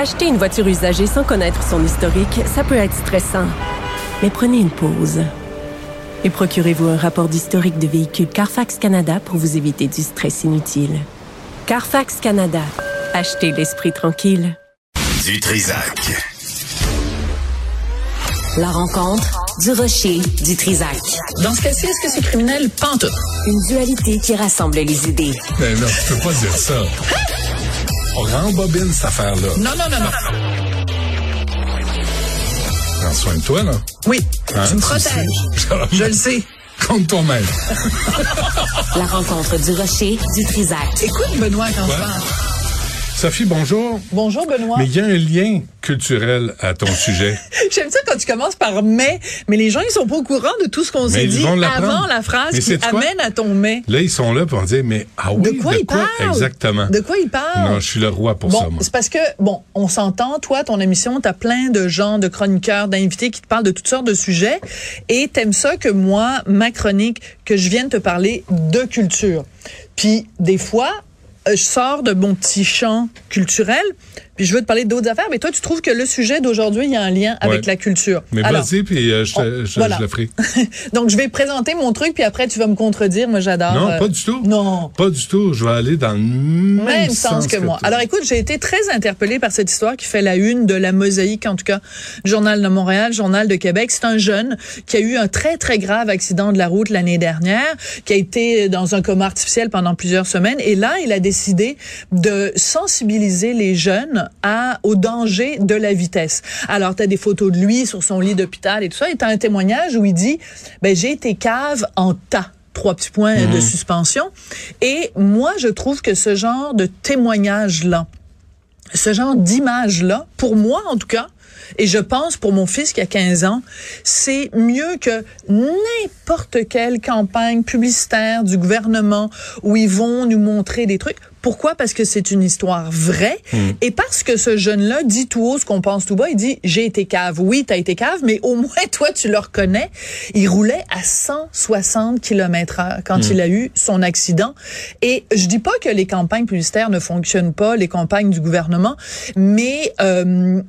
Acheter une voiture usagée sans connaître son historique, ça peut être stressant. Mais prenez une pause. Et procurez-vous un rapport d'historique de véhicule Carfax Canada pour vous éviter du stress inutile. Carfax Canada. Achetez l'esprit tranquille. Du Trisac. La rencontre du rocher du Trisac. Dans ce cas-ci, est-ce que c'est criminel? Pantoute. Une dualité qui rassemble les idées. Ben non, tu peux pas dire ça. On rembobine cette affaire-là. Non, non, non, non. Prends soin de toi, là. Oui, Hein, tu me protèges. Je le sais. Compte toi-même. La rencontre du rocher du Trisac. Écoute, Benoît, quand je Ouais. parle. Sophie, bonjour. Bonjour, Benoît. Mais il y a un lien culturel à ton sujet. J'aime ça quand tu commences par mais, mais les gens, ils sont pas au courant de tout ce qu'on s'est ils dit avant la phrase Mais qui amène à ton mais. Là, ils sont là pour dire, mais ah oui, de quoi il parle? Exactement? De quoi il parle? Non, je suis le roi pour bon, ça, moi. c'est parce que, bon, on s'entend, toi, ton émission, t'as plein de gens, de chroniqueurs, d'invités qui te parlent de toutes sortes de sujets et t'aimes ça que moi, ma chronique, que je vienne te parler de culture. Puis, des fois, je sors de mon petit champ culturel, puis je veux te parler d'autres affaires, mais toi, tu trouves que le sujet d'aujourd'hui, il y a un lien avec Ouais. la culture. Mais vas-y, puis euh, je, te- on- je- voilà. je le ferai. donc, je vais présenter mon truc, puis après, tu vas me contredire. Moi, j'adore. Non, euh, pas du tout. Non. Pas du tout. Je vais aller dans le même, même sens que moi. toi. Alors écoute, j'ai été très interpellée par cette histoire qui fait la une de la mosaïque, en tout cas, Journal de Montréal, Journal de Québec. C'est un jeune qui a eu un très, très grave accident de la route l'année dernière, qui a été dans un coma artificiel pendant plusieurs semaines. Et là, il a décidé de sensibiliser les jeunes à, au danger de la vitesse. Alors, tu as des photos de lui sur son lit d'hôpital et tout ça. Et tu un témoignage où il dit, ben, j'ai été cave en tas trois petits points de suspension. Et moi, je trouve que ce genre de témoignage-là, ce genre d'image-là, pour moi en tout cas, et je pense pour mon fils qui a 15 ans, c'est mieux que n'importe quelle campagne publicitaire du gouvernement où ils vont nous montrer des trucs. Pourquoi? Parce que c'est une histoire vraie et parce que ce jeune-là dit tout haut ce qu'on pense tout bas. Il dit, j'ai été cave. Oui, t'as été cave, mais au moins toi, tu le reconnais. Il roulait à 160 km heure quand il a eu son accident. Et je dis pas que les campagnes publicitaires ne fonctionnent pas, les campagnes du gouvernement, mais... euh,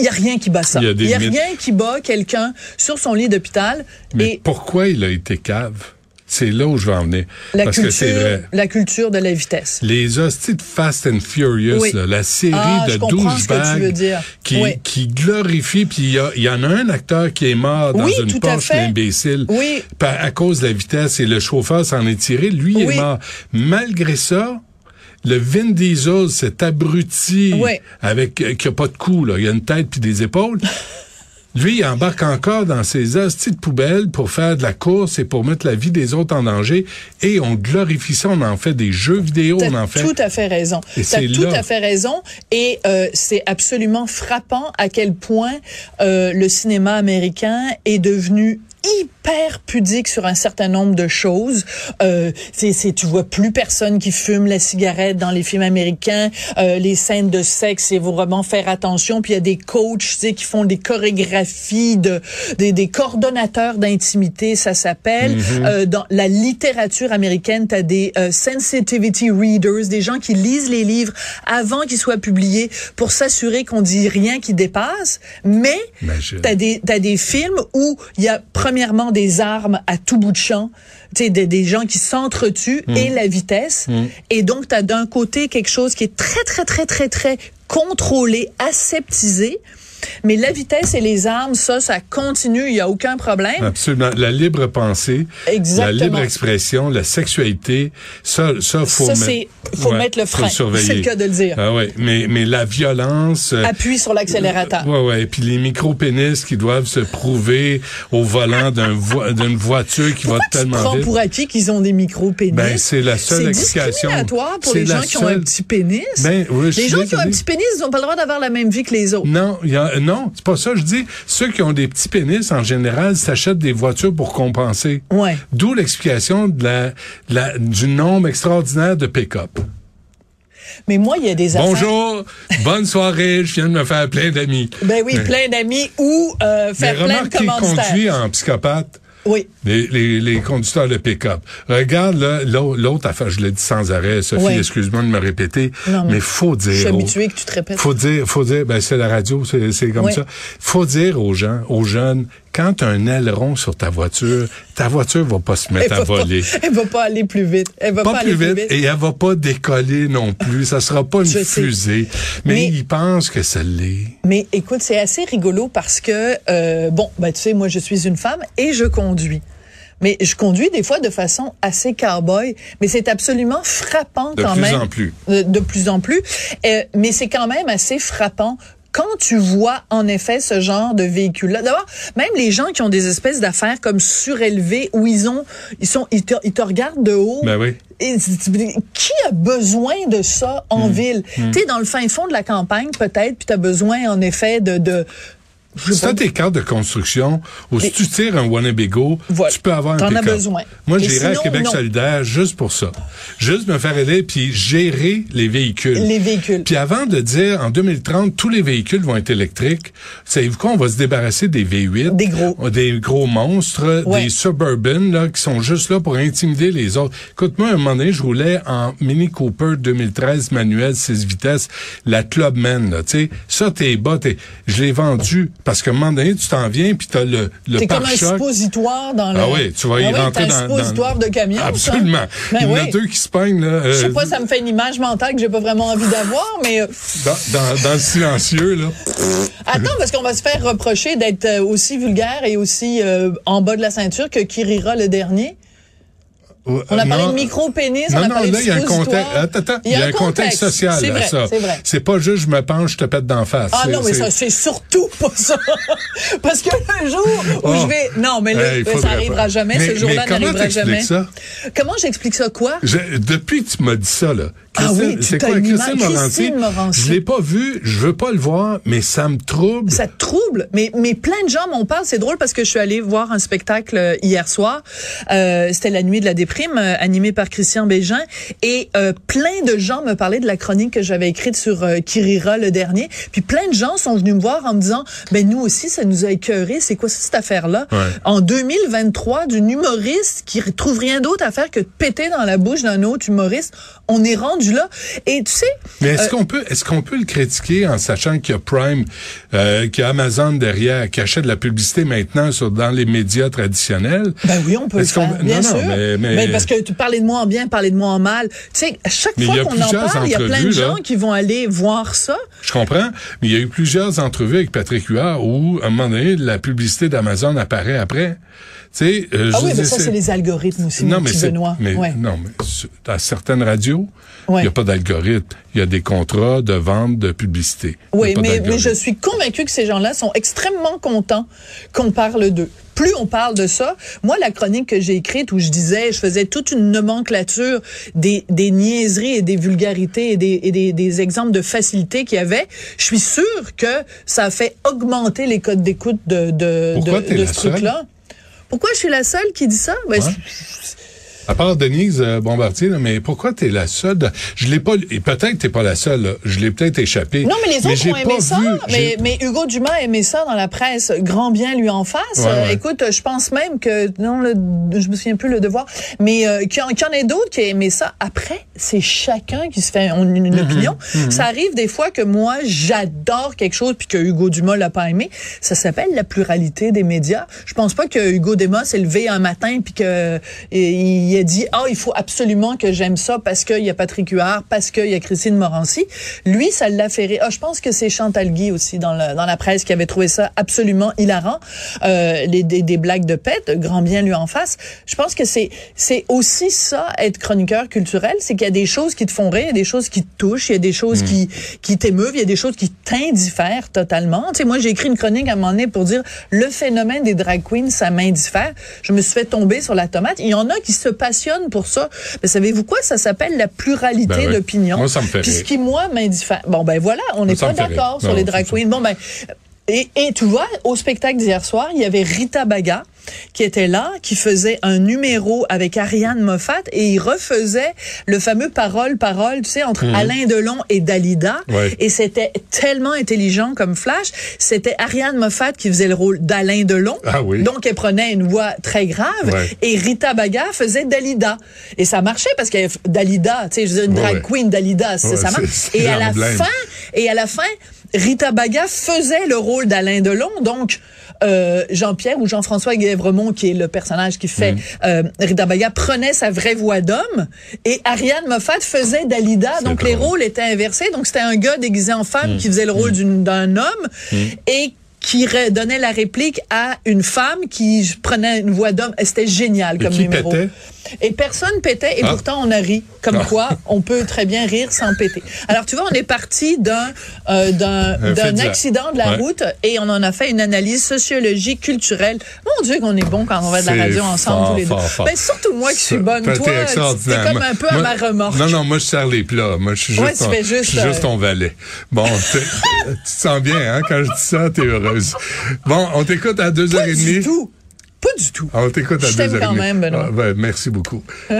il y a rien qui bat ça. Il y a rien qui bat quelqu'un sur son lit d'hôpital. Mais Et pourquoi il a été cave? C'est là où je veux en venir. la Parce que c'est culture, vrai. la culture de la vitesse. Les hosties de Fast and Furious, Oui. là, la série Ah, de je comprends ce que tu veux douchebags dire. qui, Oui. qui glorifie, puis il y, y en a un acteur qui est mort dans Oui, une Porsche fait. imbécile Oui. par- à cause de la vitesse et le chauffeur s'en est tiré. Lui est mort. Malgré ça, le Vin Diesel, cet abruti Oui. avec euh, qui a pas de cou, là, il a une tête puis des épaules. Lui, il embarque encore dans ses hosties de poubelle pour faire de la course et pour mettre la vie des autres en danger. Et on glorifie ça, on en fait des jeux vidéo, on en fait. tout à fait raison. T'as tout là. à fait raison. Et euh, c'est absolument frappant à quel point euh, le cinéma américain est devenu hyper pudique sur un certain nombre de choses. Euh, c'est, tu vois plus personne qui fume la cigarette dans les films américains. Euh, les scènes de sexe, il faut vraiment faire attention. Puis il y a des coachs, tu sais, qui font des chorégraphies de des, des coordonnateurs d'intimité, ça s'appelle. Euh, dans la littérature américaine, tu as des euh, sensitivity readers, des gens qui lisent les livres avant qu'ils soient publiés pour s'assurer qu'on dit rien qui dépasse. Mais. T'as des, t'as des films où il y a premièrement des armes à tout bout de champ, tu des, des gens qui s'entretuent et la vitesse. Et donc, t'as d'un côté quelque chose qui est très, très, très, très, très contrôlé, aseptisé. Mais la vitesse et les armes, ça, ça continue, il y a aucun problème. Absolument. La libre pensée, Exactement. la libre expression, la sexualité, ça, ça faut Ça, c'est- faut mettre le frein. C'est le cas de le dire. Ah ouais, mais mais la violence. euh, Appuie sur l'accélérateur. Ouais, ouais. Puis les micro-pénis qui doivent se prouver au volant d'un vo- d'une voiture qui Pourquoi va tu te tellement vite. pour acquis qu'ils ont des micro-pénis? Ben, c'est la seule C'est explication. discriminatoire pour C'est les gens qui ont un seule- petit pénis? Ben, oui, les gens qui ont un petit pénis, ils n'ont pas le droit d'avoir la même vie que les autres. Non, il y a, non, c'est pas ça. Je dis, ceux qui ont des petits pénis, en général, s'achètent des voitures pour compenser. Ouais. D'où l'explication de la, de la- du nombre extraordinaire de pick-up. Mais moi, il y a des affaires... Bonjour, bonne soirée, je viens de me faire plein d'amis. Ben oui, plein d'amis ou euh, Mais faire plein remarque de qui commanditaires. conduit en psychopathe. Oui. Les, les, les conducteurs de pick-up. Regarde l'autre affaire, je l'ai dit sans arrêt, Sophie, excuse-moi de me répéter, Non, mais mais faut dire. Je suis habituée que tu te répètes. Faut dire, faut dire, ben c'est la radio, c'est c'est comme Oui. ça. Faut dire aux gens, aux jeunes, quand tu as un aileron sur ta voiture, ta voiture va pas se mettre Elle à va, pas, voler. elle va pas aller plus vite. Elle va pas, Pas aller plus vite, plus vite. et elle va pas décoller non plus. Ça sera pas une Je fusée. Mais, Mais- ils pensent que ça l'est. Mais écoute, c'est assez rigolo parce que, euh, bon, ben, tu sais, moi, je suis une femme et je conduis. Mais je conduis des fois de façon assez cowboy, mais c'est absolument frappant De quand plus même. en plus. De, de plus en plus. Euh, mais c'est quand même assez frappant quand tu vois en effet ce genre de véhicule-là. D'abord, même les gens qui ont des espèces d'affaires comme surélevées où ils ont, ils sont, ils te, ils te regardent de haut. Ben oui. Et qui a besoin de ça en ville? Tu sais, dans le fin fond de la campagne, peut-être, puis tu as besoin, en effet, de... de je Si t'as tes cartes de construction, ou si tu tires un Winnebago, Voilà. tu peux avoir un T'en as besoin. Moi, Mais j'irais à Québec non. solidaire juste pour ça. Juste me faire aider puis gérer les véhicules. Les véhicules. Puis avant de dire, en 2030, tous les véhicules vont être électriques, savez-vous quoi? On va se débarrasser des V8. Des gros. Des gros monstres, Ouais. des Suburban, là, qui sont juste là pour intimider les autres. Écoute, moi, à un moment donné, je roulais en Mini Cooper 2013 manuel 6 vitesses, la Clubman, là, tu sais. Ça, t'es bas, t'es, je l'ai vendu parce qu'à un moment donné, tu t'en viens puis t'as le, le T'es comme un suppositoire dans le... Ah oui, tu vas y Ah oui, rentrer t'as un dans, suppositoire dans- de camion. Absolument. Ben Il y en a oui. deux qui se peignent, là. Je sais euh, pas, ça me fait une image mentale que j'ai pas vraiment envie d'avoir, mais... euh, dans, dans, dans le silencieux, là. Attends, parce qu'on va se faire reprocher d'être euh, aussi vulgaire et aussi euh, en bas de la ceinture que Kirira le dernier. On a parlé Non. de micro-pénis, on a non, parlé là, de il y a un contexte. Attends, attends. Il y a un contexte social à vrai, ça. c'est pas juste je me penche, je te pète d'en face. Ah non, mais c'est- ça, c'est surtout pas ça. Parce que le jour où Oh. je vais... Non, mais là, Hey, ça arrivera jamais. Mais- Ce jour-là n'arrivera jamais. ça? Comment j'explique ça, quoi? Je- depuis que tu m'as dit ça, là. Ah oui, c'est quoi, Christine Morancy? Morancy. Je l'ai pas vu, je veux pas le voir, mais ça me trouble. Ça te trouble, mais, mais plein de gens m'en parlent. C'est drôle parce que je suis allée voir un spectacle euh, hier soir. Euh, C'était la nuit de la déprime, euh, animé par Christian Bégin. Et euh, plein de gens me parlaient de la chronique que j'avais écrite sur euh, Kirira le dernier. Puis plein de gens sont venus me voir en me disant, ben nous aussi, ça nous a écœuré. C'est quoi cette affaire-là? Ouais. En 2023, d'une humoriste qui trouve rien d'autre à faire que de péter dans la bouche d'un autre humoriste. On est rendu là. Et tu sais... Mais est-ce euh, qu'on peut est-ce qu'on peut le critiquer en sachant qu'il y a Prime, euh, qu'il y a Amazon derrière, qui achète de la publicité maintenant sur dans les médias traditionnels? Ben oui, on peut le faire, bien non, non, sûr. mais- mais- Parce que tu parlais de moi en bien, parlais de moi en mal. Tu sais, à chaque Mais fois qu'on en parle, il y a plein de là. gens qui vont aller voir ça. Je comprends, mais il y a eu plusieurs entrevues avec Patrick Huard où, à un moment donné, la publicité d'Amazon apparaît après. Tu sais, euh, Ah oui, mais ça, c'est les algorithmes aussi, non, mais Benoît. mais, Ouais. non, mais à certaines radios, il Ouais. n'y a pas d'algorithme. Il y a des contrats de vente de publicité. Oui, mais, mais je suis convaincue que ces gens-là sont extrêmement contents qu'on parle d'eux. Plus on parle de ça, moi, la chronique que j'ai écrite où je disais, je faisais toute une nomenclature des, des niaiseries et des vulgarités et des, et des, des exemples de facilité qu'il y avait, je suis sûre que ça a fait augmenter les codes d'écoute de, de, Pourquoi de, t'es de la ce truc-là. Pourquoi je suis la seule qui dit ça? Ben, Ouais. À part Denise euh, Bombardier, là, mais pourquoi t'es la seule? Je l'ai pas, et peut-être que t'es pas la seule, là. je l'ai peut-être échappé. Non, mais les autres ont aimé ça. vu- mais, mais Hugo Dumas a aimé ça dans la presse. Grand bien lui en face. Ouais, Euh, ouais. écoute, je pense même que, non, le, je me souviens plus le devoir, mais euh, qu'il y, en- qu'il y en ait d'autres qui a aimé ça. Après, c'est chacun qui se fait une, une Mm-hmm. opinion. Ça arrive des fois que moi, j'adore quelque chose puis que Hugo Dumas l'a pas aimé. Ça s'appelle la pluralité des médias. Je pense pas que Hugo Dumas s'est levé un matin puis que euh, il a dit, ah, il faut absolument que j'aime ça parce qu'il y a Patrick Huard, parce qu'il y a Christine Morancy. Lui, ça l'a fait rire. Ah, je pense que c'est Chantal Guy aussi dans, le, dans la presse qui avait trouvé ça absolument hilarant. Euh, les, des, des blagues de pète, grand bien lui en face. Je pense que c'est c'est aussi ça, être chroniqueur culturel, c'est qu'il y a des choses qui te font rire, il y a des choses qui te touchent, il y a des choses qui, qui t'émeuvent, il y a des choses qui t'indiffèrent totalement. Tu sais, moi, j'ai écrit une chronique à un moment donné pour dire le phénomène des drag queens, ça m'indiffère. Je me suis fait tomber sur la tomate. Il y en a qui se passionnent pour ça. Mais savez-vous quoi? Ça s'appelle la pluralité Ben oui. d'opinion. Moi, ça me fait Puis ce qui, moi, m'indiffère. Bon, ben voilà, on n'est pas d'accord sur les drag queens. Bon, ben, et, et tu vois, au spectacle d'hier soir, il y avait Rita Baga qui était là, qui faisait un numéro avec Ariane Moffat et il refaisait le fameux parole-parole, tu sais, entre Alain Delon et Dalida. Mhm. Ouais. Et c'était tellement intelligent comme flash. C'était Ariane Moffat qui faisait le rôle d'Alain Delon. Ah oui. Donc, elle prenait une voix très grave. Ouais. Et Rita Baga faisait Dalida. Et ça marchait parce que Dalida, tu sais, je dire, une drag ouais. queen Dalida, ça, marche. Et à la fin, et à la fin, Rita Baga faisait le rôle d'Alain Delon. Donc, euh, Jean-Pierre ou Jean-François Guèvremont, qui est le personnage qui fait Mm. euh, Rita Baga, prenait sa vraie voix d'homme et Ariane Moffat faisait Dalida. Donc, les rôles étaient inversés. Donc, c'était un gars déguisé en femme Mm. qui faisait le rôle d'une- d'un homme et qui donnait la réplique à une femme qui prenait une voix d'homme. C'était génial Et comme qui numéro. pétait? Et personne pétait et Ah. pourtant on a ri. Comme Ah. quoi, on peut très bien rire sans péter. Alors tu vois, on est parti d'un euh, d'un accident de la Ouais. route et on en a fait une analyse sociologique, culturelle. Mon Dieu, qu'on est bon quand on va de la radio ensemble fort, tous les deux. fort. Ben, surtout moi qui suis bonne. Toi, t'es comme un peu à ma remorque. Non, non, moi, je sers les plats. Moi, je suis juste, Ouais, tu ton, juste, je suis juste euh, ton valet. Bon, tu te sens bien, hein? Quand je dis ça, t'es heureuse. Bon, on t'écoute à deux heures Pas et du demie. tout. Pas du tout. On t'écoute à Je deux t'aime quand même, Benoît. Ah, ben, merci beaucoup.